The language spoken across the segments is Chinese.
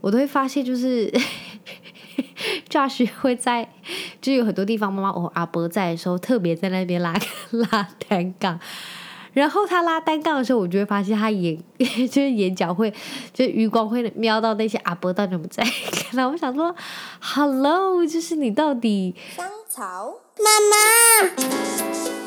我都会发现，就是 Josh 会在，就有很多地方，妈妈哦阿伯在的时候，特别在那边拉拉单杠。然后他拉单杠的时候，我就会发现他眼 就是眼角会，就余光会瞄到那些阿伯到底怎么在看。然后我想说，Hello，就是你到底香草妈妈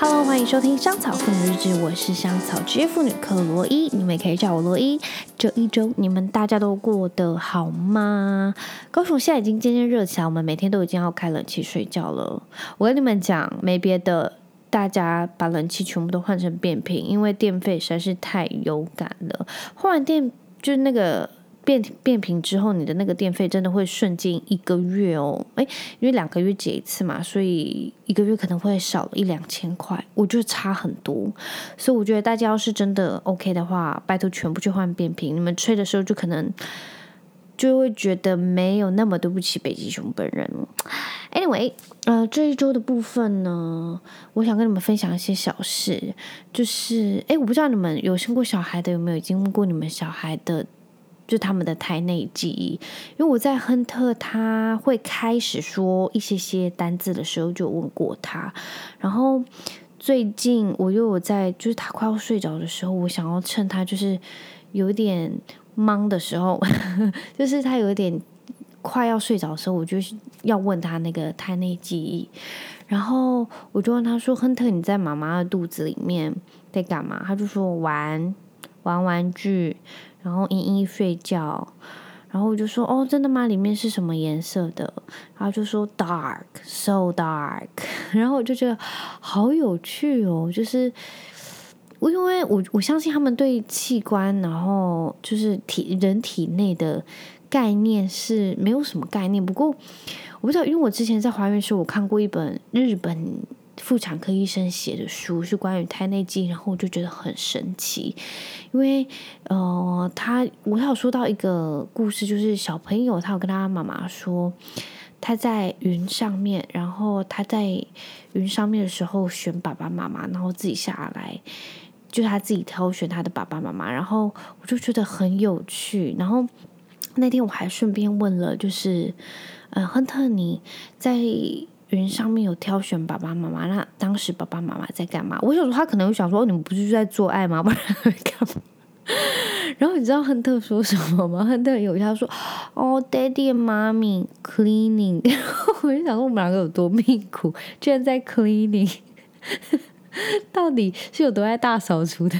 ？Hello，欢迎收听香草妇女日志，我是香草职业妇女克罗伊，你们也可以叫我罗伊。这一周你们大家都过得好吗？高雄现在已经渐渐热起来，我们每天都已经要开冷气睡觉了。我跟你们讲，没别的。大家把冷气全部都换成变频，因为电费实在是太有感了。换完电就是那个变变频之后，你的那个电费真的会瞬间一个月哦，诶，因为两个月结一次嘛，所以一个月可能会少一两千块，我觉得差很多。所以我觉得大家要是真的 OK 的话，拜托全部去换变频，你们吹的时候就可能。就会觉得没有那么对不起北极熊本人。Anyway，呃，这一周的部分呢，我想跟你们分享一些小事。就是，诶，我不知道你们有生过小孩的有没有经过你们小孩的，就他们的胎内记忆。因为我在亨特他会开始说一些些单字的时候，就问过他。然后最近我又有在，就是他快要睡着的时候，我想要趁他就是有点。忙的时候，就是他有点快要睡着的时候，我就要问他那个胎内记忆，然后我就问他说：“亨特，你在妈妈的肚子里面在干嘛？”他就说：“玩玩玩具，然后依依睡觉。”然后我就说：“哦，真的吗？里面是什么颜色的？”然后就说：“Dark，so dark。”然后我就觉得好有趣哦，就是。我因为我我相信他们对器官，然后就是体人体内的概念是没有什么概念。不过我不知道，因为我之前在怀孕时候，我看过一本日本妇产科医生写的书，是关于胎内记忆，然后我就觉得很神奇。因为呃，他我有说到一个故事，就是小朋友他有跟他妈妈说，他在云上面，然后他在云上面的时候选爸爸妈妈，然后自己下来。就他自己挑选他的爸爸妈妈，然后我就觉得很有趣。然后那天我还顺便问了，就是，呃，亨特，你在云上面有挑选爸爸妈妈？那当时爸爸妈妈在干嘛？我想说他可能会想说，你们不是在做爱吗？不然会干嘛？然后你知道亨特说什么吗？亨特有一下说，哦，Daddy and Mommy cleaning。然后我就想说，我们两个有多命苦，居然在 cleaning。到底是有多爱大扫除的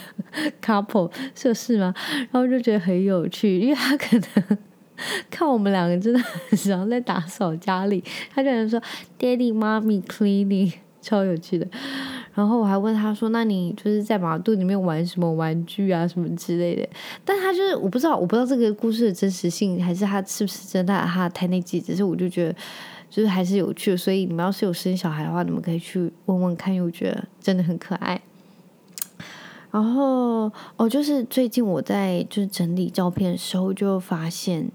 couple 是是吗？然后就觉得很有趣，因为他可能 看我们两个真的很想在打扫家里，他就能说 Daddy Mommy cleaning，超有趣的。然后我还问他说：“那你就是在马肚里面玩什么玩具啊，什么之类的？”但他就是我不知道，我不知道这个故事的真实性，还是他是不是真的他胎内记忆，只是我就觉得。就是还是有趣，所以你们要是有生小孩的话，你们可以去问问看，因为我觉得真的很可爱。然后哦，就是最近我在就是整理照片的时候，就发现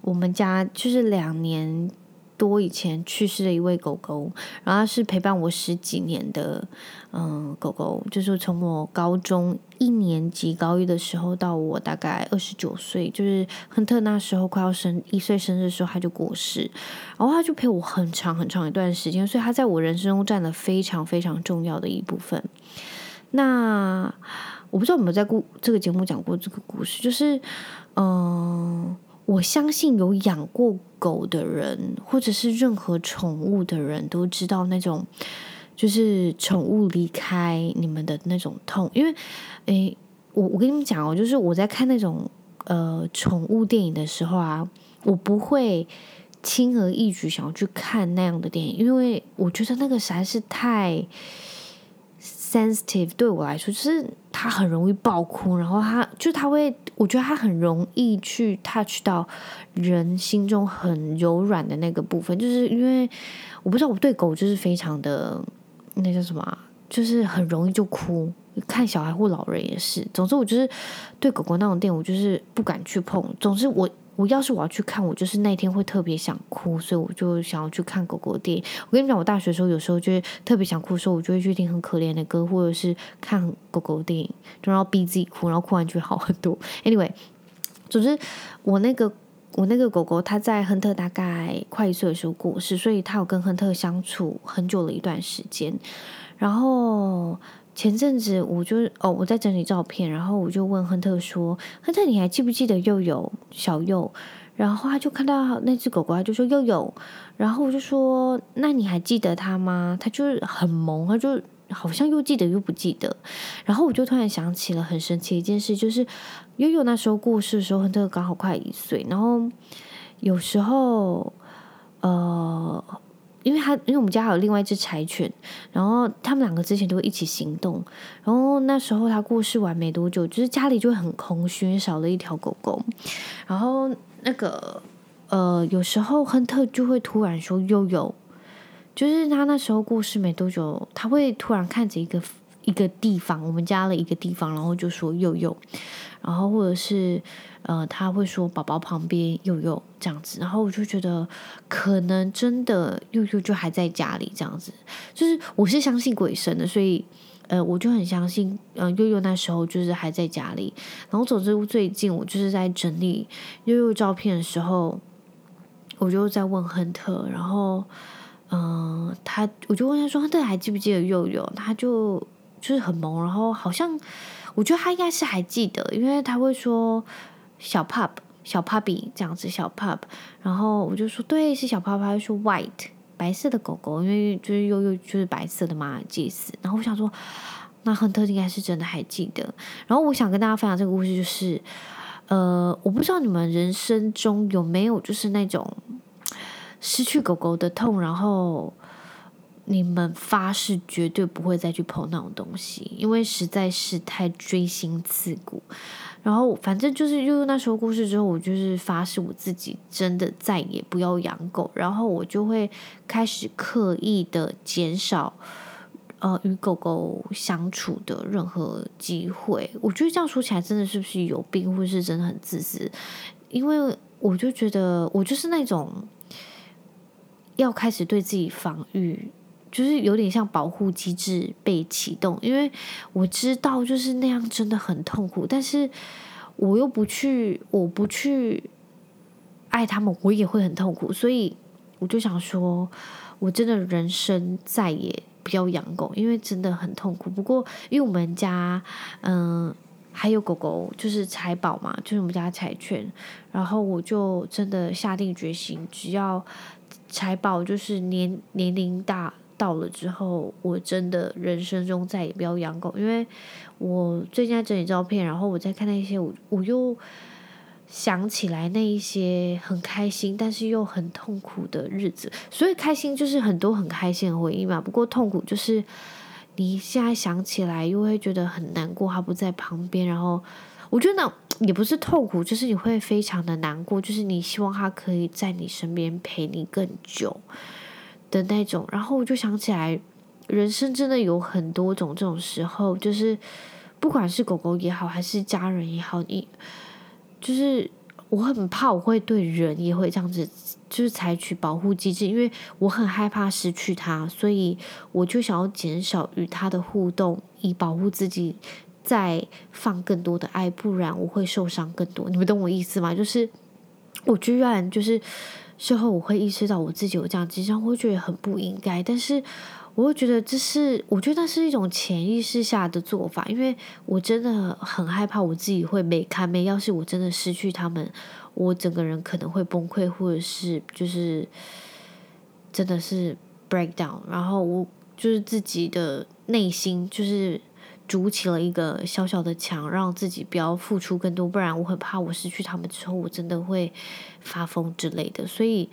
我们家就是两年多以前去世的一位狗狗，然后是陪伴我十几年的，嗯，狗狗，就是从我高中一年级高一的时候到我大概二十九岁，就是亨特那时候快要生一岁生日的时候，他就过世，然后他就陪我很长很长一段时间，所以他在我人生中占了非常非常重要的一部分。那我不知道有没有在故这个节目讲过这个故事，就是嗯。我相信有养过狗的人，或者是任何宠物的人都知道那种，就是宠物离开你们的那种痛。因为，诶，我我跟你们讲哦，就是我在看那种呃宠物电影的时候啊，我不会轻而易举想要去看那样的电影，因为我觉得那个实在是太。Sensitive 对我来说，就是他很容易爆哭，然后他就他会，我觉得他很容易去 touch 到人心中很柔软的那个部分，就是因为我不知道我对狗就是非常的那叫什么，就是很容易就哭，看小孩或老人也是。总之，我就是对狗狗那种店，我就是不敢去碰。总之，我。我要是我要去看，我就是那天会特别想哭，所以我就想要去看狗狗电影。我跟你讲，我大学的时候有时候就会特别想哭的时候，我就会去听很可怜的歌，或者是看狗狗电影，就然后逼自己哭，然后哭完就会好很多。Anyway，总之，我那个我那个狗狗，它在亨特大概快一岁的时候过世，所以它有跟亨特相处很久的一段时间。然后前阵子我就哦，我在整理照片，然后我就问亨特说：“亨特，你还记不记得又有小幼？”然后他就看到那只狗狗，他就说：“又有。”然后我就说：“那你还记得它吗？”他就是很萌，他就。好像又记得又不记得，然后我就突然想起了很神奇一件事，就是悠悠那时候过世的时候，亨特刚好快一岁。然后有时候，呃，因为他因为我们家还有另外一只柴犬，然后他们两个之前都会一起行动。然后那时候他过世完没多久，就是家里就很空虚，少了一条狗狗。然后那个呃，有时候亨特就会突然说悠悠。就是他那时候过世没多久，他会突然看着一个一个地方，我们家的一个地方，然后就说“又有”，然后或者是呃，他会说“宝宝旁边幼幼”这样子，然后我就觉得可能真的幼幼就还在家里这样子。就是我是相信鬼神的，所以呃，我就很相信呃，幼幼那时候就是还在家里。然后总之最近我就是在整理幼幼照片的时候，我就在问亨特，然后。嗯，他我就问他说：“亨特还记不记得幼幼？”他就就是很懵，然后好像我觉得他应该是还记得，因为他会说小 pup 小 puppy 这样子小 pup，然后我就说对，是小 pup，他就说 white 白色的狗狗，因为就是又又就是白色的马尔济斯。然后我想说，那亨特应该是真的还记得。然后我想跟大家分享这个故事，就是呃，我不知道你们人生中有没有就是那种。失去狗狗的痛，然后你们发誓绝对不会再去碰那种东西，因为实在是太锥心刺骨。然后反正就是，因为那时候故事之后，我就是发誓我自己真的再也不要养狗，然后我就会开始刻意的减少呃与狗狗相处的任何机会。我觉得这样说起来，真的是不是有病，或是真的很自私？因为我就觉得我就是那种。要开始对自己防御，就是有点像保护机制被启动，因为我知道就是那样真的很痛苦，但是我又不去，我不去爱他们，我也会很痛苦，所以我就想说，我真的人生再也不要养狗，因为真的很痛苦。不过因为我们家嗯还有狗狗，就是柴宝嘛，就是我们家柴犬，然后我就真的下定决心，只要。柴宝就是年年龄大到了之后，我真的人生中再也不要养狗，因为我最近在整理照片，然后我在看那些，我我又想起来那一些很开心，但是又很痛苦的日子。所以开心就是很多很开心的回忆嘛，不过痛苦就是你现在想起来又会觉得很难过，他不在旁边，然后。我觉得那也不是痛苦，就是你会非常的难过，就是你希望他可以在你身边陪你更久的那种。然后我就想起来，人生真的有很多种这种时候，就是不管是狗狗也好，还是家人也好，你就是我很怕我会对人也会这样子，就是采取保护机制，因为我很害怕失去他，所以我就想要减少与他的互动，以保护自己。再放更多的爱，不然我会受伤更多。你们懂我意思吗？就是我居然就是事后我会意识到我自己有这样，其实我会觉得很不应该。但是我会觉得这是，我觉得那是一种潜意识下的做法，因为我真的很害怕我自己会没看没。要是我真的失去他们，我整个人可能会崩溃，或者是就是真的是 break down。然后我就是自己的内心就是。筑起了一个小小的墙，让自己不要付出更多，不然我很怕我失去他们之后，我真的会发疯之类的。所以，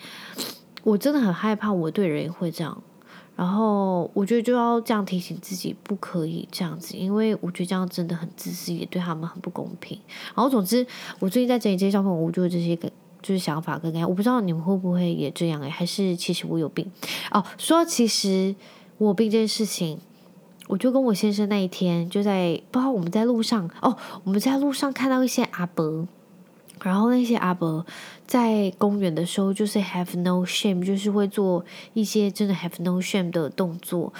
我真的很害怕我对人也会这样。然后，我觉得就要这样提醒自己，不可以这样子，因为我觉得这样真的很自私，也对他们很不公平。然后，总之，我最近在整理这些照片，我就这些个就是想法跟感，我不知道你们会不会也这样诶，还是其实我有病哦？说其实我有病这件事情。我就跟我先生那一天就在，不知道我们在路上哦，我们在路上看到一些阿伯，然后那些阿伯在公园的时候就是 have no shame，就是会做一些真的 have no shame 的动作，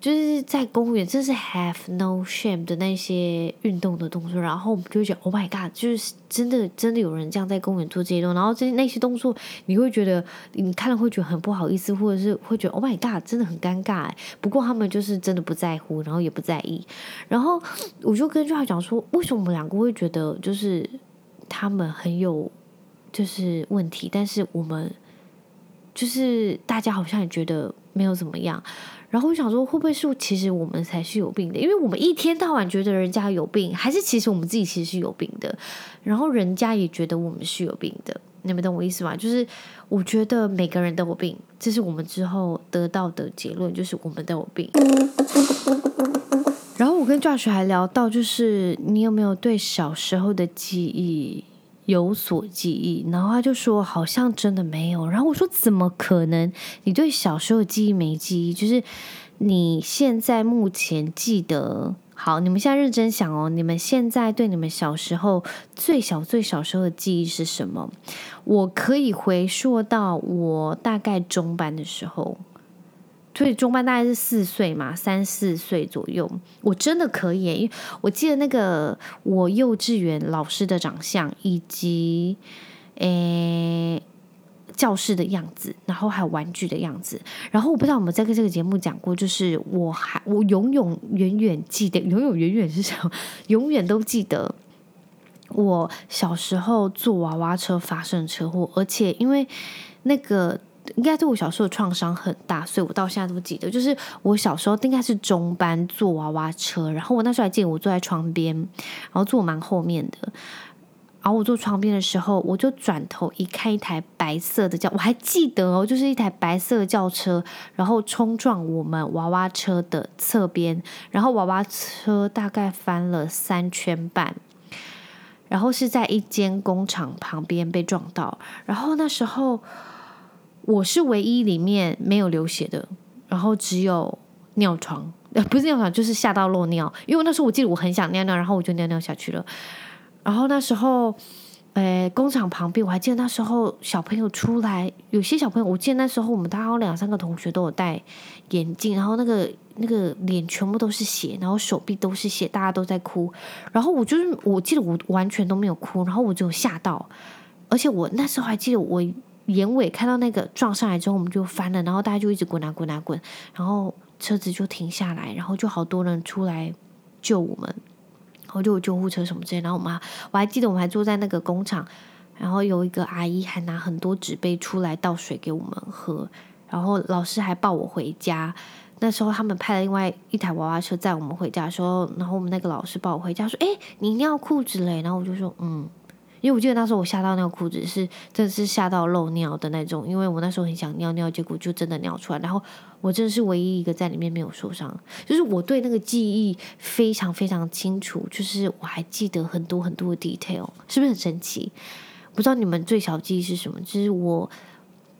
就是在公园，真是 have no shame 的那些运动的动作，然后我们就会觉得 Oh my God，就是真的真的有人这样在公园做这些动作，然后这那些动作你会觉得你看了会觉得很不好意思，或者是会觉得 Oh my God，真的很尴尬。不过他们就是真的不在乎，然后也不在意。然后我就跟 Josh 讲说，为什么我们两个会觉得就是他们很有就是问题，但是我们就是大家好像也觉得没有怎么样。然后我想说，会不会是其实我们才是有病的？因为我们一天到晚觉得人家有病，还是其实我们自己其实是有病的？然后人家也觉得我们是有病的，你们懂我意思吗？就是我觉得每个人都有病，这是我们之后得到的结论，就是我们都有病。然后我跟 Josh 还聊到，就是你有没有对小时候的记忆？有所记忆，然后他就说好像真的没有，然后我说怎么可能？你对小时候的记忆没记忆？就是你现在目前记得，好，你们现在认真想哦，你们现在对你们小时候最小最小时候的记忆是什么？我可以回溯到我大概中班的时候。所以中班大概是四岁嘛，三四岁左右，我真的可以，因为我记得那个我幼稚园老师的长相，以及诶教室的样子，然后还有玩具的样子，然后我不知道我们在跟这个节目讲过，就是我还我永永远远记得，永永远远是什么？永远都记得我小时候坐娃娃车发生车祸，而且因为那个。应该对我小时候的创伤很大，所以我到现在都记得。就是我小时候应该是中班坐娃娃车，然后我那时候还记得我坐在窗边，然后坐蛮后面的。然后我坐窗边的时候，我就转头一看一台白色的轿，我还记得哦，就是一台白色的轿车，然后冲撞我们娃娃车的侧边，然后娃娃车大概翻了三圈半，然后是在一间工厂旁边被撞到，然后那时候。我是唯一里面没有流血的，然后只有尿床，呃，不是尿床，就是吓到漏尿。因为那时候我记得我很想尿尿，然后我就尿尿下去了。然后那时候，呃，工厂旁边我还记得那时候小朋友出来，有些小朋友我记得那时候我们大概两三个同学都有戴眼镜，然后那个那个脸全部都是血，然后手臂都是血，大家都在哭。然后我就是我记得我完全都没有哭，然后我就吓到，而且我那时候还记得我。眼尾看到那个撞上来之后，我们就翻了，然后大家就一直滚啊滚啊滚，然后车子就停下来，然后就好多人出来救我们，然后就有救护车什么之类。然后我们我还记得我们还坐在那个工厂，然后有一个阿姨还拿很多纸杯出来倒水给我们喝，然后老师还抱我回家。那时候他们派了另外一台娃娃车载我们回家说，然后我们那个老师抱我回家说：“哎，你尿裤子嘞？”然后我就说：“嗯。”因为我记得那时候我吓到那个裤子是真的是吓到漏尿的那种，因为我那时候很想尿尿，结果就真的尿出来。然后我真的是唯一一个在里面没有受伤，就是我对那个记忆非常非常清楚，就是我还记得很多很多的 detail，是不是很神奇？不知道你们最小记忆是什么？就是我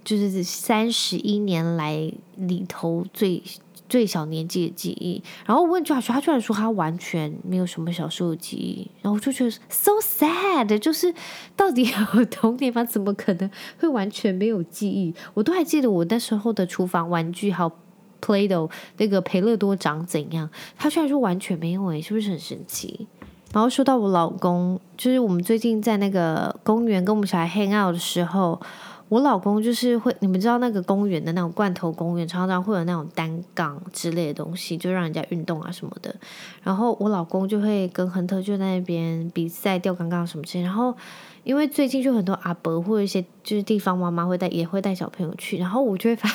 就是三十一年来里头最。最小年纪的记忆，然后问 Josh，他居然说他完全没有什么小时候的记忆，然后我就觉得 so sad，就是到底有童年吗？怎么可能会完全没有记忆？我都还记得我那时候的厨房玩具，还有 Play-Doh 那个培乐多长怎样，他居然说完全没有，诶，是不是很神奇？然后说到我老公，就是我们最近在那个公园跟我们小孩 hang out 的时候。我老公就是会，你们知道那个公园的那种罐头公园，常常会有那种单杠之类的东西，就让人家运动啊什么的。然后我老公就会跟亨特就在那边比赛吊杠杠什么之类。然后因为最近就很多阿伯或者一些就是地方妈妈会带，也会带小朋友去。然后我就会发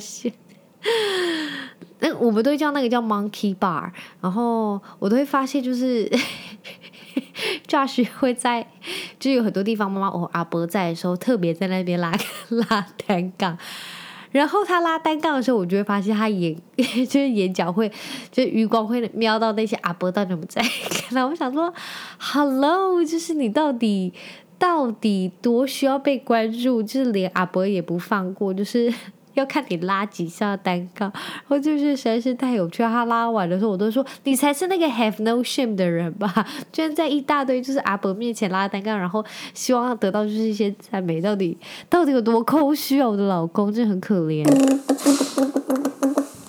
现，那我们都叫那个叫 Monkey Bar。然后我都会发现就是。Josh 会在，就有很多地方妈妈哦阿伯在的时候，特别在那边拉拉单杠，然后他拉单杠的时候，我就会发现他眼 就是眼角会，就余光会瞄到那些阿伯到底有没有在看。然后我想说，Hello，就是你到底到底多需要被关注？就是连阿伯也不放过，就是。要看你拉几下单杠，然后就是实在是太有趣。他拉完的时候，我都说你才是那个 have no shame 的人吧？居然在一大堆就是阿伯面前拉单杠，然后希望得到就是一些赞美，到底到底有多空虚啊？我的老公真的很可怜。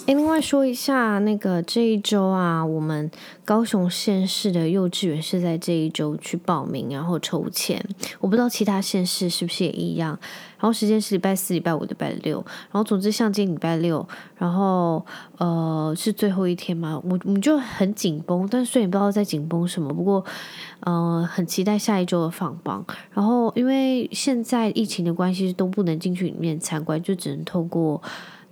诶，另外说一下，那个这一周啊，我们高雄县市的幼稚园是在这一周去报名，然后抽签。我不知道其他县市是不是也一样。然后时间是礼拜四、礼拜五、礼拜六。然后总之像今天礼拜六，然后呃是最后一天嘛，我我们就很紧绷，但虽然不知道在紧绷什么，不过呃很期待下一周的放榜。然后因为现在疫情的关系，都不能进去里面参观，就只能透过。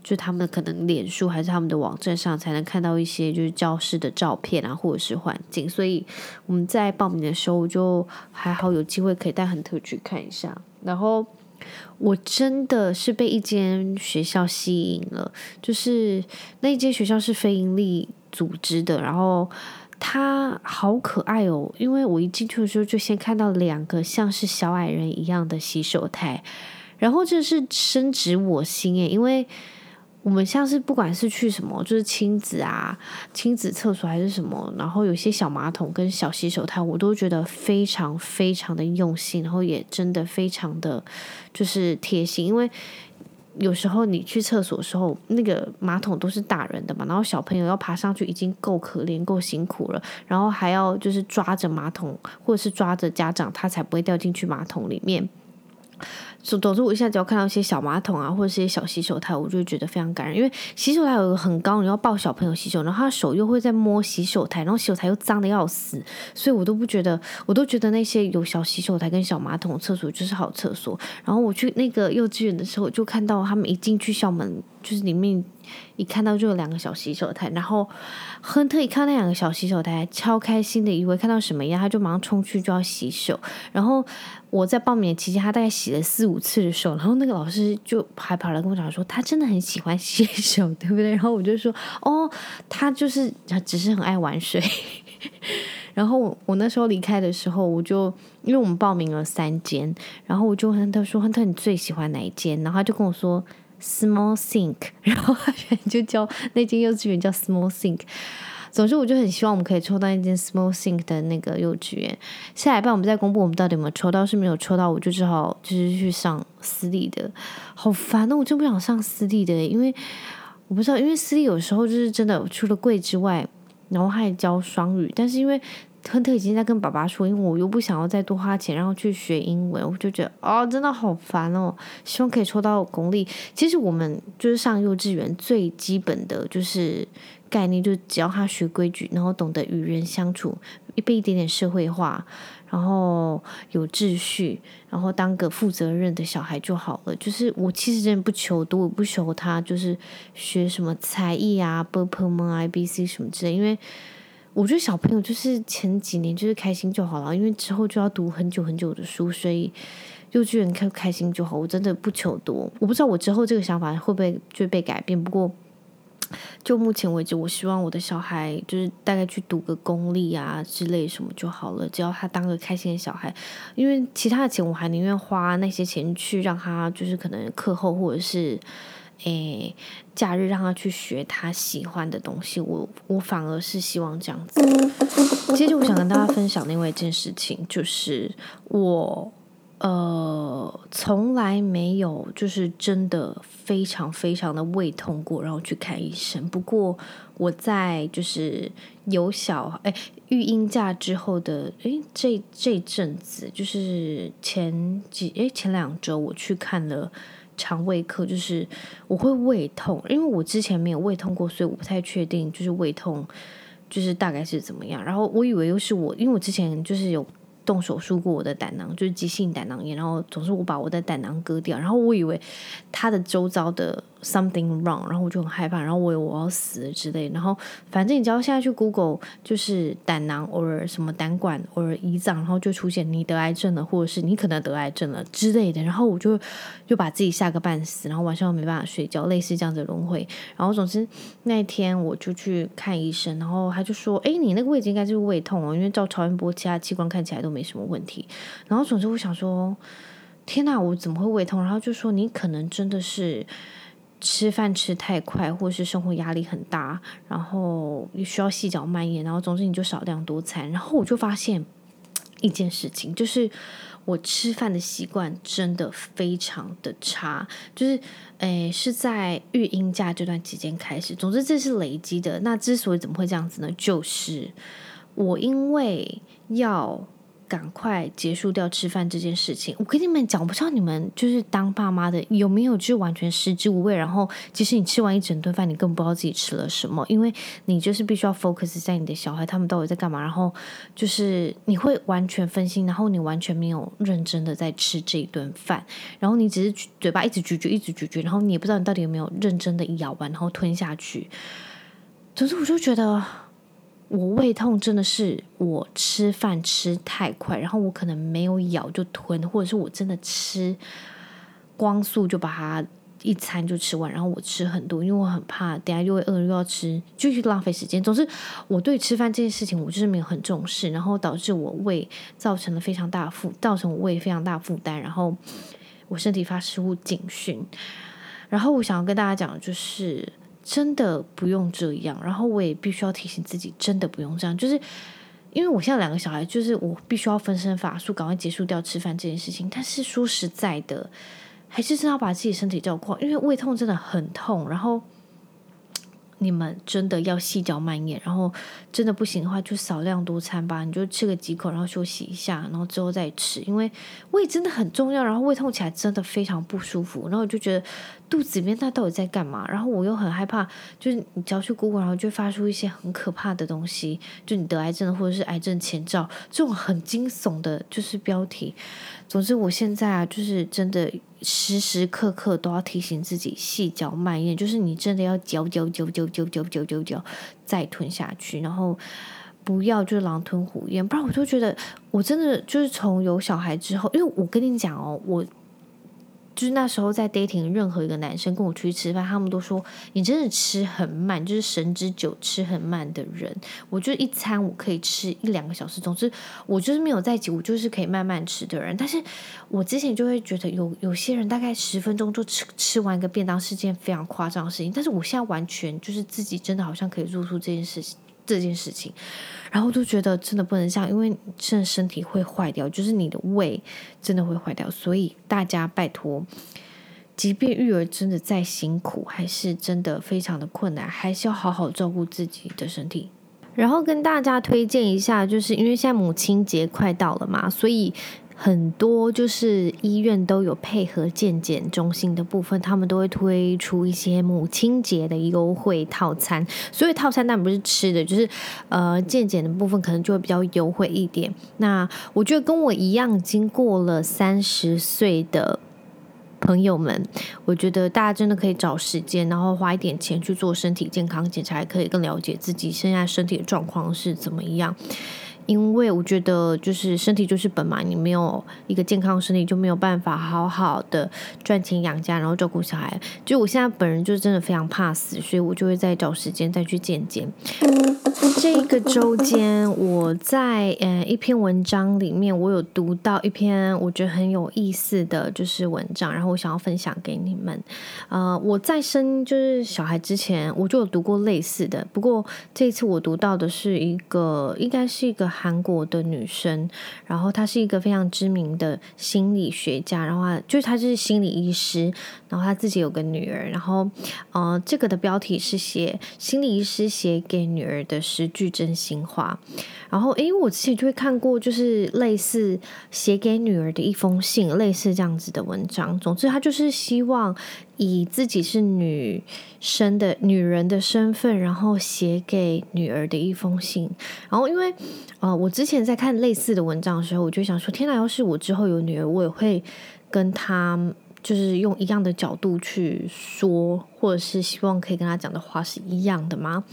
就他们可能脸书还是他们的网站上才能看到一些就是教室的照片啊，或者是环境，所以我们在报名的时候就还好有机会可以带亨特去看一下。然后我真的是被一间学校吸引了，就是那一间学校是非营利组织的，然后它好可爱哦，因为我一进去的时候就先看到两个像是小矮人一样的洗手台，然后这是深植我心诶，因为。我们像是不管是去什么，就是亲子啊、亲子厕所还是什么，然后有些小马桶跟小洗手台，我都觉得非常非常的用心，然后也真的非常的就是贴心。因为有时候你去厕所的时候，那个马桶都是大人的嘛，然后小朋友要爬上去已经够可怜、够辛苦了，然后还要就是抓着马桶或者是抓着家长，他才不会掉进去马桶里面。总总之，我一下只要看到一些小马桶啊，或者是一些小洗手台，我就觉得非常感人。因为洗手台有个很高，你要抱小朋友洗手，然后他手又会在摸洗手台，然后洗手台又脏的要死，所以我都不觉得，我都觉得那些有小洗手台跟小马桶的厕所就是好厕所。然后我去那个幼稚园的时候，就看到他们一进去校门，就是里面。一看到就有两个小洗手台，然后亨特一看那两个小洗手台，超开心的，以为看到什么一样，他就马上冲去就要洗手。然后我在报名期间，他大概洗了四五次的手，然后那个老师就还跑来跟我讲说，他真的很喜欢洗手，对不对？然后我就说，哦，他就是只是很爱玩水。然后我我那时候离开的时候，我就因为我们报名了三间，然后我就亨特说，亨特你最喜欢哪一间？然后他就跟我说。Small Think，然后他就叫那间幼稚园叫 Small Think。总之，我就很希望我们可以抽到一间 Small Think 的那个幼稚园。下一半我们再公布我们到底有没有抽到，是没有抽到，我就只好就是去上私立的。好烦哦，我真不想上私立的，因为我不知道，因为私立有时候就是真的除了贵之外，然后还教双语，但是因为。亨特已经在跟爸爸说，因为我又不想要再多花钱，然后去学英文，我就觉得哦，真的好烦哦。希望可以抽到公立。其实我们就是上幼稚园最基本的就是概念，就只要他学规矩，然后懂得与人相处，被一点点社会化，然后有秩序，然后当个负责任的小孩就好了。就是我其实真的不求多，我不求他就是学什么才艺啊、波泼蒙、I B C 什么之类，因为。我觉得小朋友就是前几年就是开心就好了，因为之后就要读很久很久的书，所以幼稚园开开心就好。我真的不求多，我不知道我之后这个想法会不会就被改变。不过就目前为止，我希望我的小孩就是大概去读个公立啊之类什么就好了，只要他当个开心的小孩。因为其他的钱我还宁愿花那些钱去让他就是可能课后或者是。诶，假日让他去学他喜欢的东西，我我反而是希望这样子。接着，我想跟大家分享另外一件事情，就是我呃从来没有就是真的非常非常的胃痛过，然后去看医生。不过我在就是有小诶育婴假之后的诶这这阵子，就是前几诶前两周我去看了。肠胃科就是我会胃痛，因为我之前没有胃痛过，所以我不太确定就是胃痛就是大概是怎么样。然后我以为又是我，因为我之前就是有动手术过我的胆囊，就是急性胆囊炎，然后总是我把我的胆囊割掉，然后我以为它的周遭的。Something wrong，然后我就很害怕，然后我以为我要死之类，然后反正你只要现在去 Google，就是胆囊或者什么胆管或者胰脏，然后就出现你得癌症了，或者是你可能得癌症了之类的，然后我就就把自己吓个半死，然后晚上没办法睡觉，类似这样子的轮回。然后总之那一天我就去看医生，然后他就说：“哎，你那个位置应该就是胃痛哦，因为照超音波其他器官看起来都没什么问题。”然后总之我想说：“天哪，我怎么会胃痛？”然后就说：“你可能真的是。”吃饭吃太快，或是生活压力很大，然后你需要细嚼慢咽，然后总之你就少量多餐。然后我就发现，一件事情，就是我吃饭的习惯真的非常的差，就是诶是在育婴假这段期间开始。总之这是累积的。那之所以怎么会这样子呢？就是我因为要。赶快结束掉吃饭这件事情。我跟你们讲，我不知道你们就是当爸妈的有没有就完全食之无味。然后，其实你吃完一整顿饭，你根本不知道自己吃了什么，因为你就是必须要 focus 在你的小孩他们到底在干嘛。然后就是你会完全分心，然后你完全没有认真的在吃这一顿饭。然后你只是嘴巴一直咀嚼，一直咀嚼，然后你也不知道你到底有没有认真的咬完，然后吞下去。总之，我就觉得。我胃痛真的是我吃饭吃太快，然后我可能没有咬就吞，或者是我真的吃光速就把它一餐就吃完，然后我吃很多，因为我很怕等下又会饿又要吃，就去浪费时间。总之，我对吃饭这件事情我就是没有很重视，然后导致我胃造成了非常大的负，造成我胃非常大负担，然后我身体发食物警讯。然后我想要跟大家讲的就是。真的不用这样，然后我也必须要提醒自己，真的不用这样，就是因为我现在两个小孩，就是我必须要分身乏术，赶快结束掉吃饭这件事情。但是说实在的，还是真要把自己身体照顾好，因为胃痛真的很痛，然后。你们真的要细嚼慢咽，然后真的不行的话，就少量多餐吧。你就吃个几口，然后休息一下，然后之后再吃。因为胃真的很重要，然后胃痛起来真的非常不舒服。然后我就觉得肚子里面它到底在干嘛？然后我又很害怕，就是你只要去 Google，然后就发出一些很可怕的东西，就你得癌症或者是癌症前兆这种很惊悚的，就是标题。总之，我现在啊，就是真的。时时刻刻都要提醒自己细嚼慢咽，就是你真的要嚼嚼嚼嚼嚼嚼嚼嚼嚼，再吞下去，然后不要就狼吞虎咽，不然我就觉得我真的就是从有小孩之后，因为我跟你讲哦，我。就是那时候在 dating，任何一个男生跟我出去吃饭，他们都说你真的吃很慢，就是神之酒吃很慢的人。我就一餐我可以吃一两个小时，总之我就是没有在一起，我就是可以慢慢吃的人。但是我之前就会觉得有有些人大概十分钟就吃吃完一个便当是件非常夸张的事情，但是我现在完全就是自己真的好像可以做出这件事情。这件事情，然后就觉得真的不能这样，因为真的身体会坏掉，就是你的胃真的会坏掉。所以大家拜托，即便育儿真的再辛苦，还是真的非常的困难，还是要好好照顾自己的身体。然后跟大家推荐一下，就是因为现在母亲节快到了嘛，所以。很多就是医院都有配合健检中心的部分，他们都会推出一些母亲节的优惠套餐。所以套餐当然不是吃的，就是呃健检的部分可能就会比较优惠一点。那我觉得跟我一样经过了三十岁的朋友们，我觉得大家真的可以找时间，然后花一点钱去做身体健康检查，可以更了解自己现在身体的状况是怎么样。因为我觉得，就是身体就是本嘛，你没有一个健康身体，就没有办法好好的赚钱养家，然后照顾小孩。就我现在本人就真的非常怕死，所以我就会再找时间再去见见。这个周间，我在呃一篇文章里面，我有读到一篇我觉得很有意思的就是文章，然后我想要分享给你们。呃，我在生就是小孩之前，我就有读过类似的，不过这次我读到的是一个，应该是一个。韩国的女生，然后她是一个非常知名的心理学家，然后就是她就是心理医师，然后她自己有个女儿，然后呃，这个的标题是写心理医师写给女儿的十句真心话，然后诶，我之前就会看过，就是类似写给女儿的一封信，类似这样子的文章，总之他就是希望。以自己是女生的女人的身份，然后写给女儿的一封信。然后，因为呃，我之前在看类似的文章的时候，我就想说：天哪！要是我之后有女儿，我也会跟她。就是用一样的角度去说，或者是希望可以跟他讲的话是一样的吗？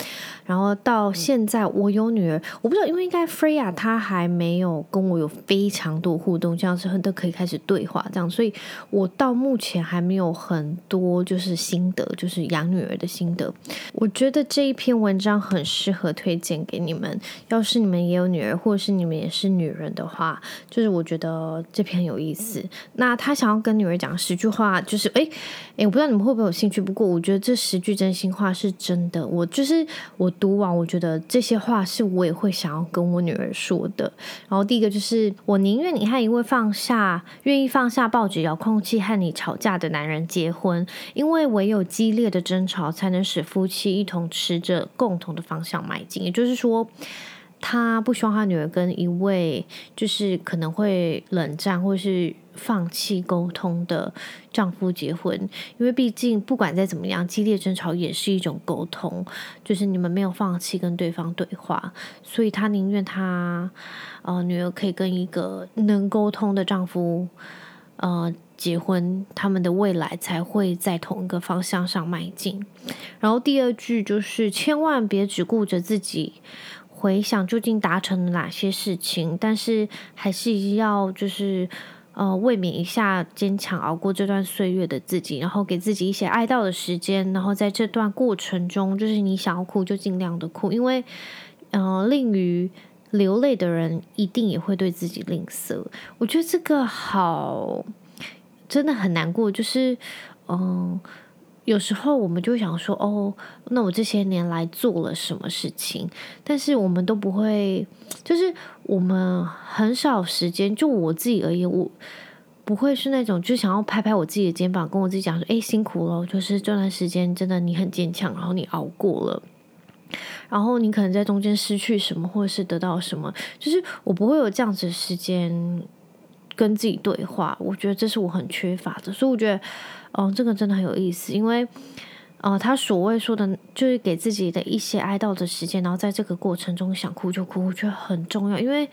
然后到现在我有女儿，我不知道，因为应该 Freya 她还没有跟我有非常多互动，这样是很都可以开始对话这样，所以我到目前还没有很多就是心得，就是养女儿的心得。我觉得这一篇文章很适合推荐给你们，要是你们也有女儿，或者是你们也是女人的话，就是我觉得这篇很有意思。那他想要跟女儿讲十。句话就是哎哎，我不知道你们会不会有兴趣。不过我我觉得这十句真心话是真的。我就是我读完，我觉得这些话是我也会想要跟我女儿说的。然后第一个就是，我宁愿你和一位放下、愿意放下报纸遥控器和你吵架的男人结婚，因为唯有激烈的争吵才能使夫妻一同持着共同的方向迈进。也就是说。他不希望他女儿跟一位就是可能会冷战或是放弃沟通的丈夫结婚，因为毕竟不管再怎么样，激烈争吵也是一种沟通，就是你们没有放弃跟对方对话，所以他宁愿他呃女儿可以跟一个能沟通的丈夫呃结婚，他们的未来才会在同一个方向上迈进。然后第二句就是千万别只顾着自己。回想究竟达成了哪些事情，但是还是要就是呃慰勉一下坚强熬过这段岁月的自己，然后给自己一些哀悼的时间，然后在这段过程中，就是你想要哭就尽量的哭，因为呃吝于流泪的人一定也会对自己吝啬。我觉得这个好真的很难过，就是嗯。有时候我们就想说，哦，那我这些年来做了什么事情？但是我们都不会，就是我们很少时间。就我自己而言，我不会是那种就想要拍拍我自己的肩膀，跟我自己讲说，诶，辛苦了，就是这段时间真的你很坚强，然后你熬过了，然后你可能在中间失去什么，或者是得到什么，就是我不会有这样子时间跟自己对话。我觉得这是我很缺乏的，所以我觉得。哦，这个真的很有意思，因为，呃，他所谓说的，就是给自己的一些哀悼的时间，然后在这个过程中想哭就哭，我觉得很重要，因为，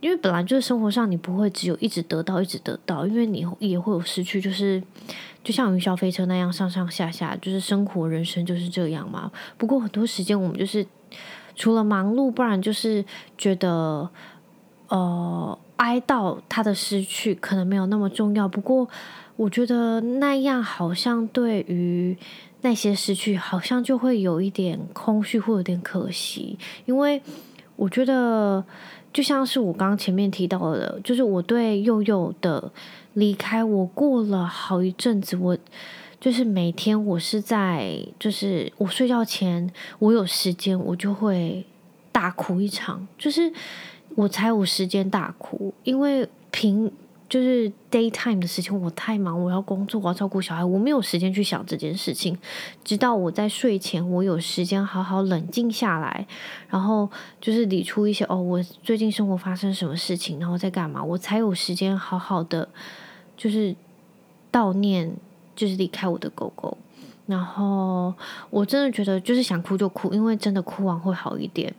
因为本来就是生活上你不会只有一直得到，一直得到，因为你也会有失去，就是就像云霄飞车那样上上下下，就是生活人生就是这样嘛。不过很多时间我们就是除了忙碌，不然就是觉得，呃，哀悼他的失去可能没有那么重要。不过。我觉得那样好像对于那些失去，好像就会有一点空虚，或有点可惜。因为我觉得，就像是我刚前面提到的，就是我对祐祐的离开，我过了好一阵子，我就是每天我是在，就是我睡觉前，我有时间，我就会大哭一场，就是我才有时间大哭，因为平。就是 daytime 的事情，我太忙，我要工作，我要照顾小孩，我没有时间去想这件事情。直到我在睡前，我有时间好好冷静下来，然后就是理出一些哦，我最近生活发生什么事情，然后在干嘛，我才有时间好好的就是悼念，就是离开我的狗狗。然后我真的觉得，就是想哭就哭，因为真的哭完会好一点。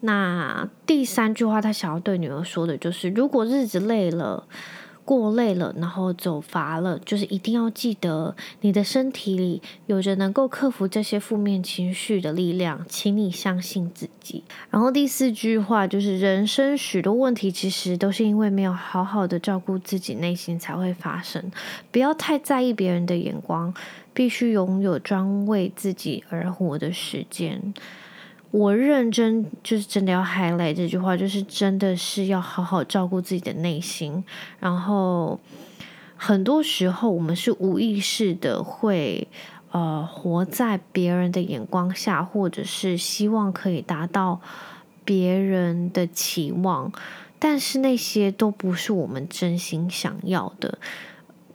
那第三句话，他想要对女儿说的就是：如果日子累了、过累了，然后走乏了，就是一定要记得，你的身体里有着能够克服这些负面情绪的力量，请你相信自己。然后第四句话就是：人生许多问题其实都是因为没有好好的照顾自己内心才会发生，不要太在意别人的眼光，必须拥有专为自己而活的时间。我认真就是真的要 highlight 这句话，就是真的是要好好照顾自己的内心。然后很多时候我们是无意识的会呃活在别人的眼光下，或者是希望可以达到别人的期望，但是那些都不是我们真心想要的。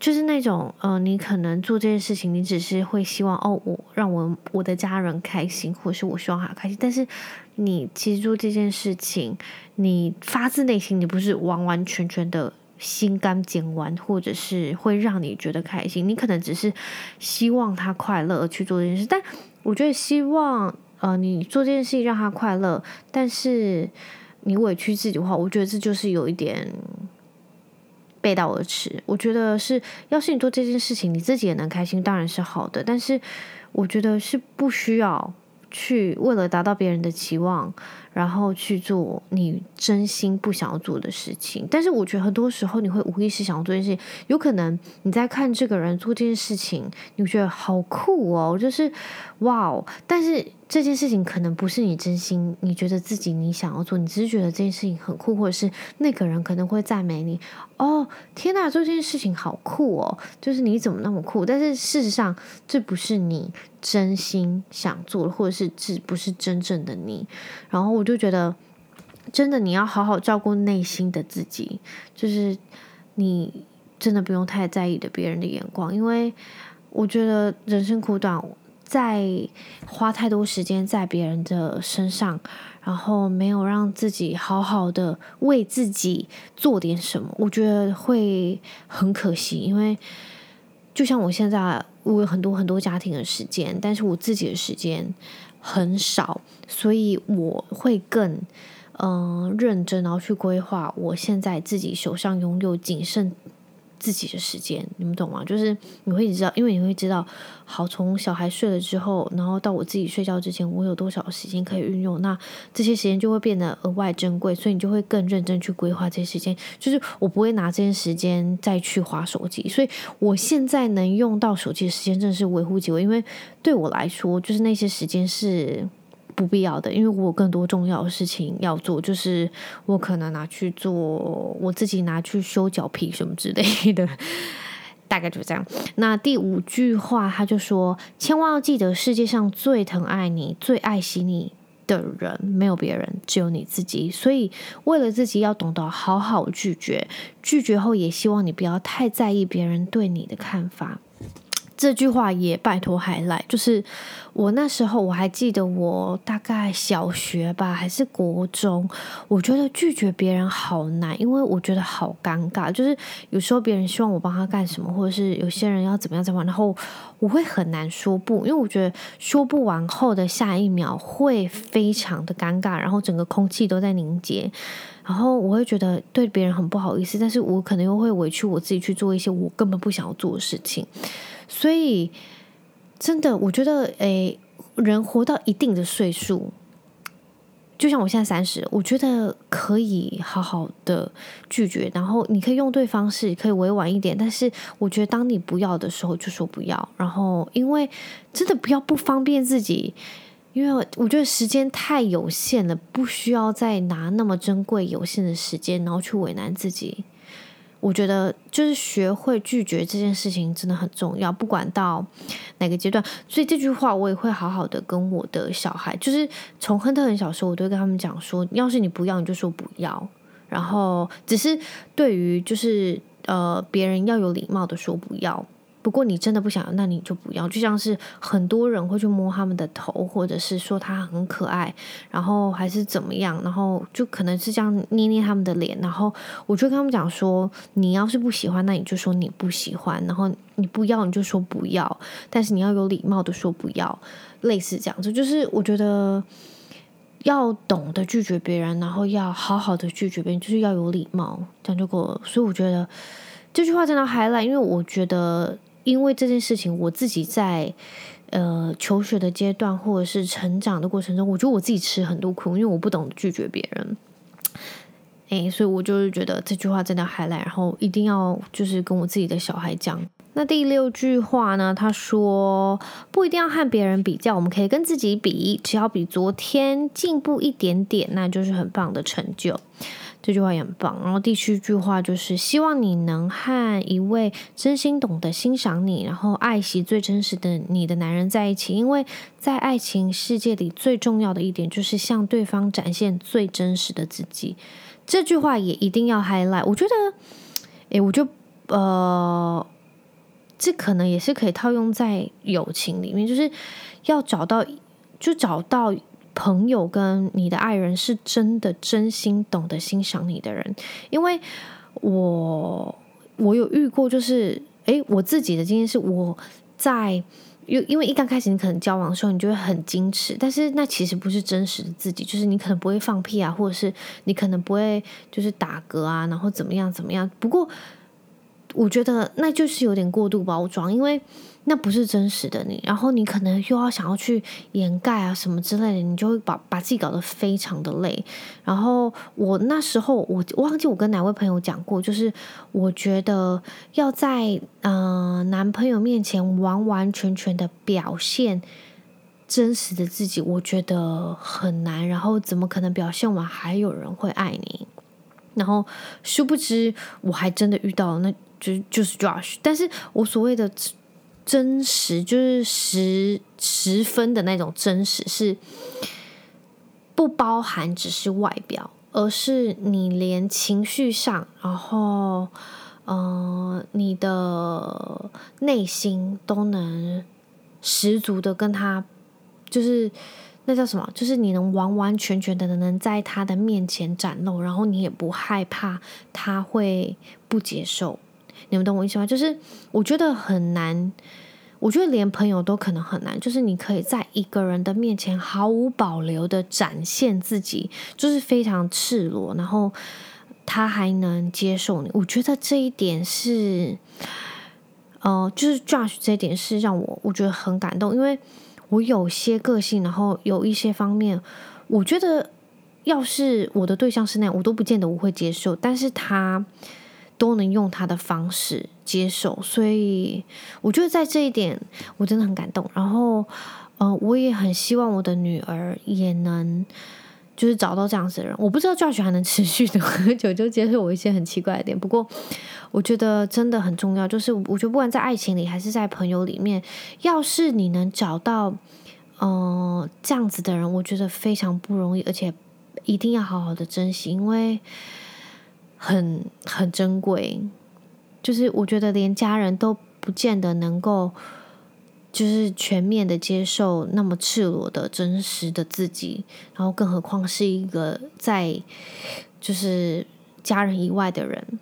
就是那种，呃，你可能做这件事情，你只是会希望，哦，我让我我的家人开心，或者是我希望他开心。但是你其实做这件事情，你发自内心，你不是完完全全的心甘情愿，或者是会让你觉得开心。你可能只是希望他快乐而去做这件事。但我觉得，希望呃你做这件事情让他快乐，但是你委屈自己的话，我觉得这就是有一点。背道而驰，我觉得是，要是你做这件事情，你自己也能开心，当然是好的。但是，我觉得是不需要去为了达到别人的期望，然后去做你真心不想要做的事情。但是我觉得很多时候你会无意识想要做这些事情，有可能你在看这个人做这件事情，你觉得好酷哦，就是哇哦，但是。这件事情可能不是你真心，你觉得自己你想要做，你只是觉得这件事情很酷，或者是那个人可能会赞美你。哦，天哪，做这件事情好酷哦！就是你怎么那么酷？但是事实上，这不是你真心想做的，或者是这不是真正的你。然后我就觉得，真的你要好好照顾内心的自己，就是你真的不用太在意的别人的眼光，因为我觉得人生苦短。在花太多时间在别人的身上，然后没有让自己好好的为自己做点什么，我觉得会很可惜。因为就像我现在，我有很多很多家庭的时间，但是我自己的时间很少，所以我会更嗯、认真，然后去规划我现在自己手上拥有谨慎。自己的时间，你们懂吗？就是你会知道，因为你会知道，好，从小孩睡了之后，然后到我自己睡觉之前，我有多少时间可以运用，那这些时间就会变得额外珍贵，所以你就会更认真去规划这些时间。就是我不会拿这些时间再去划手机，所以我现在能用到手机的时间真的是微乎其微，因为对我来说，就是那些时间是。不必要的，因为我有更多重要的事情要做，就是我可能拿去做，我自己拿去修脚皮什么之类的，大概就这样。那第五句话，他就说：千万要记得，世界上最疼爱你、最爱惜你的人没有别人，只有你自己。所以，为了自己，要懂得好好拒绝。拒绝后，也希望你不要太在意别人对你的看法。这句话也拜托还来，就是我那时候我还记得，我大概小学吧，还是国中，我觉得拒绝别人好难，因为我觉得好尴尬。就是有时候别人希望我帮他干什么，或者是有些人要怎么样怎么样，然后我会很难说不，因为我觉得说不完后的下一秒会非常的尴尬，然后整个空气都在凝结，然后我会觉得对别人很不好意思，但是我可能又会委屈我自己去做一些我根本不想要做的事情。所以，真的，我觉得，诶，人活到一定的岁数，就像我现在三十，我觉得可以好好的拒绝，然后你可以用对方式，可以委婉一点。但是，我觉得当你不要的时候，就说不要。然后，因为真的不要不方便自己，因为我觉得时间太有限了，不需要再拿那么珍贵有限的时间，然后去为难自己。我觉得就是学会拒绝这件事情真的很重要，不管到哪个阶段。所以这句话我也会好好的跟我的小孩，就是从亨特很小时候，我都会跟他们讲说：要是你不要，你就说不要。然后只是对于就是呃别人要有礼貌的说不要。不过你真的不想要，那你就不要。就像是很多人会去摸他们的头，或者是说他很可爱，然后还是怎么样，然后就可能是这样捏捏他们的脸。然后我就跟他们讲说，你要是不喜欢，那你就说你不喜欢。然后你不要，你就说不要。但是你要有礼貌的说不要，类似这样子。就是我觉得要懂得拒绝别人，然后要好好的拒绝别人，就是要有礼貌，这样就够了。所以我觉得这句话真的 highlight，因为我觉得。因为这件事情，我自己在呃求学的阶段，或者是成长的过程中，我觉得我自己吃很多苦，因为我不懂拒绝别人。哎，所以我就是觉得这句话真的还来然后一定要就是跟我自己的小孩讲。那第六句话呢？他说不一定要和别人比较，我们可以跟自己比，只要比昨天进步一点点，那就是很棒的成就。这句话也很棒。然后第七句话就是希望你能和一位真心懂得欣赏你，然后爱惜最真实的你的男人在一起。因为在爱情世界里，最重要的一点就是向对方展现最真实的自己。这句话也一定要 highlight。我觉得，诶，我就呃，这可能也是可以套用在友情里面，就是要找到，就找到。朋友跟你的爱人是真的真心懂得欣赏你的人，因为我我有遇过，就是诶，我自己的经验是我在因因为一刚开始你可能交往的时候，你就会很矜持，但是那其实不是真实的自己，就是你可能不会放屁啊，或者是你可能不会就是打嗝啊，然后怎么样怎么样。不过我觉得那就是有点过度包装，因为那不是真实的你，然后你可能又要想要去掩盖啊什么之类的，你就会把把自己搞得非常的累。然后我那时候我忘记我跟哪位朋友讲过，就是我觉得要在嗯、男朋友面前完完全全的表现真实的自己，我觉得很难。然后怎么可能表现完还有人会爱你？然后殊不知我还真的遇到了那。就就是 Josh，但是我所谓的真实，就是十十分的那种真实，是不包含只是外表，而是你连情绪上，然后嗯、呃，你的内心都能十足的跟他，就是那叫什么？就是你能完完全全的能在他的面前展露，然后你也不害怕他会不接受。你们懂我意思吗？就是我觉得很难，我觉得连朋友都可能很难。就是你可以在一个人的面前毫无保留的展现自己，就是非常赤裸，然后他还能接受你。我觉得这一点是，呃，就是 Josh 这一点是让我我觉得很感动，因为我有些个性，然后有一些方面，我觉得要是我的对象是那样，我都不见得我会接受，但是他。都能用他的方式接受，所以我觉得在这一点我真的很感动。然后，呃，我也很希望我的女儿也能就是找到这样子的人。我不知道 Josh 还能持续的多久就接受我一些很奇怪的点，不过我觉得真的很重要。就是我觉得不管在爱情里还是在朋友里面，要是你能找到嗯、这样子的人，我觉得非常不容易，而且一定要好好的珍惜，因为。很很珍贵，就是我觉得连家人都不见得能够，就是全面的接受那么赤裸的真实的自己，然后更何况是一个在就是家人以外的人。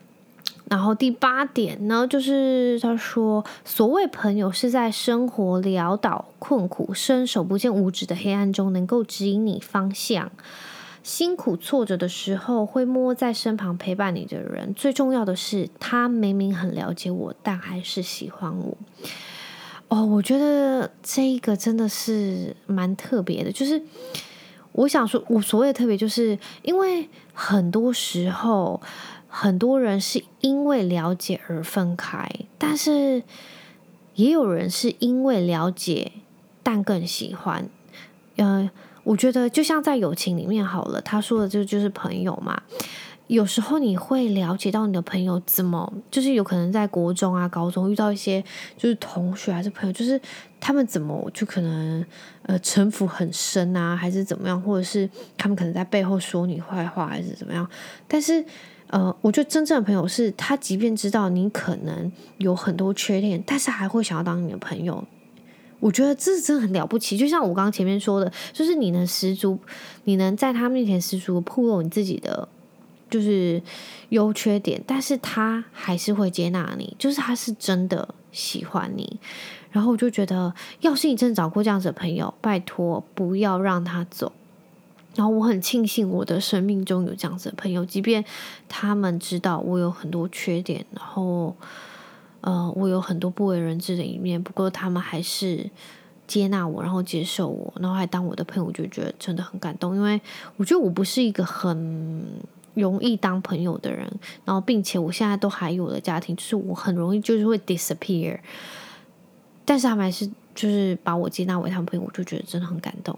然后第八点呢，就是他说，所谓朋友是在生活潦倒、困苦、伸手不见五指的黑暗中，能够指引你方向。辛苦挫折的时候，会摸在身旁陪伴你的人。最重要的是，他明明很了解我，但还是喜欢我。哦，我觉得这一个真的是蛮特别的。就是我想说，我所谓的特别，就是因为很多时候，很多人是因为了解而分开，但是也有人是因为了解，但更喜欢。呃。我觉得就像在友情里面好了，他说的就就是朋友嘛。有时候你会了解到你的朋友怎么，就是有可能在国中啊、高中遇到一些就是同学还是朋友，就是他们怎么就可能呃城府很深啊，还是怎么样，或者是他们可能在背后说你坏话，还是怎么样。但是呃，我觉得真正的朋友是他，即便知道你可能有很多缺点，但是还会想要当你的朋友。我觉得这真的很了不起，就像我刚刚前面说的，就是你能十足，你能在他面前十足暴露你自己的就是优缺点，但是他还是会接纳你，就是他是真的喜欢你。然后我就觉得，要是你真的找过这样子的朋友，拜托不要让他走。然后我很庆幸我的生命中有这样子的朋友，即便他们知道我有很多缺点，然后。呃，我有很多不为人知的一面，不过他们还是接纳我，然后接受我，然后还当我的朋友，我就觉得真的很感动。因为我觉得我不是一个很容易当朋友的人，然后并且我现在都还有了家庭，就是我很容易就是会 disappear，但是他们还是。就是把我接纳为他们朋友，我就觉得真的很感动。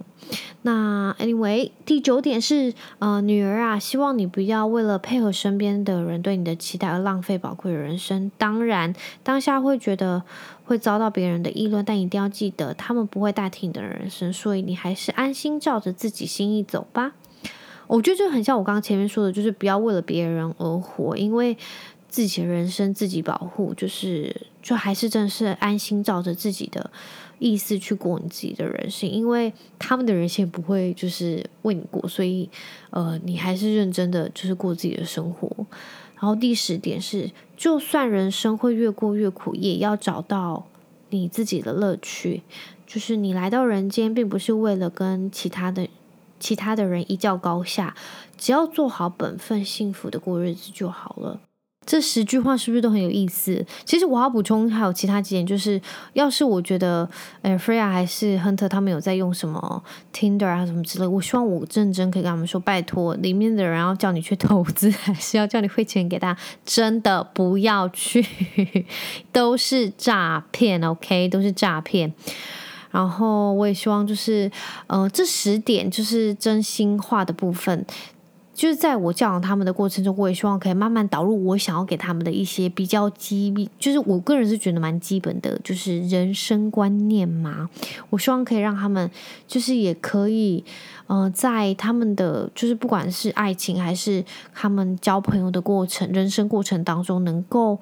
那 anyway，第九点是，呃，女儿啊，希望你不要为了配合身边的人对你的期待而浪费宝贵的人生。当然，当下会觉得会遭到别人的议论，但一定要记得，他们不会代替你的人生，所以你还是安心照着自己心意走吧。我觉得就很像我刚刚前面说的，就是不要为了别人而活，因为。自己的人生自己保护，就是就还是真的是安心照着自己的意思去过你自己的人生，因为他们的人生不会就是为你过，所以呃，你还是认真的就是过自己的生活。然后第十点是，就算人生会越过越苦，也要找到你自己的乐趣。就是你来到人间，并不是为了跟其他的其他的人一较高下，只要做好本分，幸福的过日子就好了。这十句话是不是都很有意思？其实我要补充还有其他几点，就是要是我觉得，哎，Freya 还是 Hunter 他们有在用什么 Tinder 啊什么之类，我希望我认真可以跟他们说，拜托，里面的人要叫你去投资，还是要叫你汇钱给他，真的不要去，都是诈骗，OK，都是诈骗。然后我也希望就是，呃，这十点就是真心话的部分。就是在我教养他们的过程中，我也希望可以慢慢导入我想要给他们的一些比较基，就是我个人是觉得蛮基本的，就是人生观念嘛。我希望可以让他们，就是也可以，嗯，在他们的就是不管是爱情还是他们交朋友的过程、人生过程当中，能够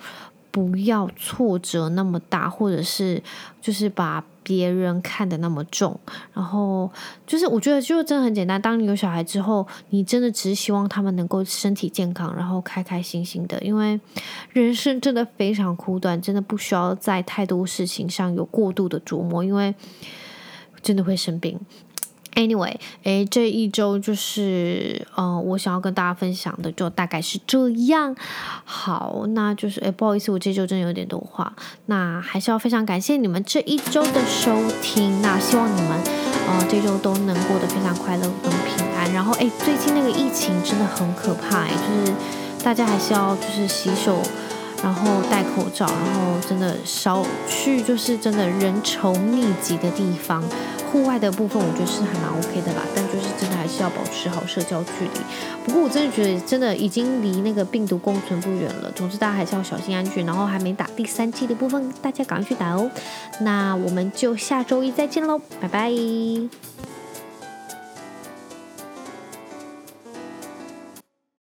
不要挫折那么大，或者是就是把。别人看得那么重，然后就是我觉得就真的很简单。当你有小孩之后，你真的只是希望他们能够身体健康，然后开开心心的。因为人生真的非常苦短，真的不需要在太多事情上有过度的琢磨，因为真的会生病。Anyway，诶，这一周就是，呃，我想要跟大家分享的就大概是这样。好，那就是，诶，不好意思，我这周真的有点多话。那还是要非常感谢你们这一周的收听。那希望你们，呃，这周都能过得非常快乐跟平安。然后，诶，最近那个疫情真的很可怕，诶，就是大家还是要就是洗手，然后戴口罩，然后真的少去就是真的人稠密集的地方。户外的部分，我觉得是还蛮 OK 的啦，但就是真的还是要保持好社交距离。不过我真的觉得，真的已经离那个病毒共存不远了。总之，大家还是要小心安全。然后还没打第三季的部分，大家赶快去打哦。那我们就下周一再见喽，拜拜。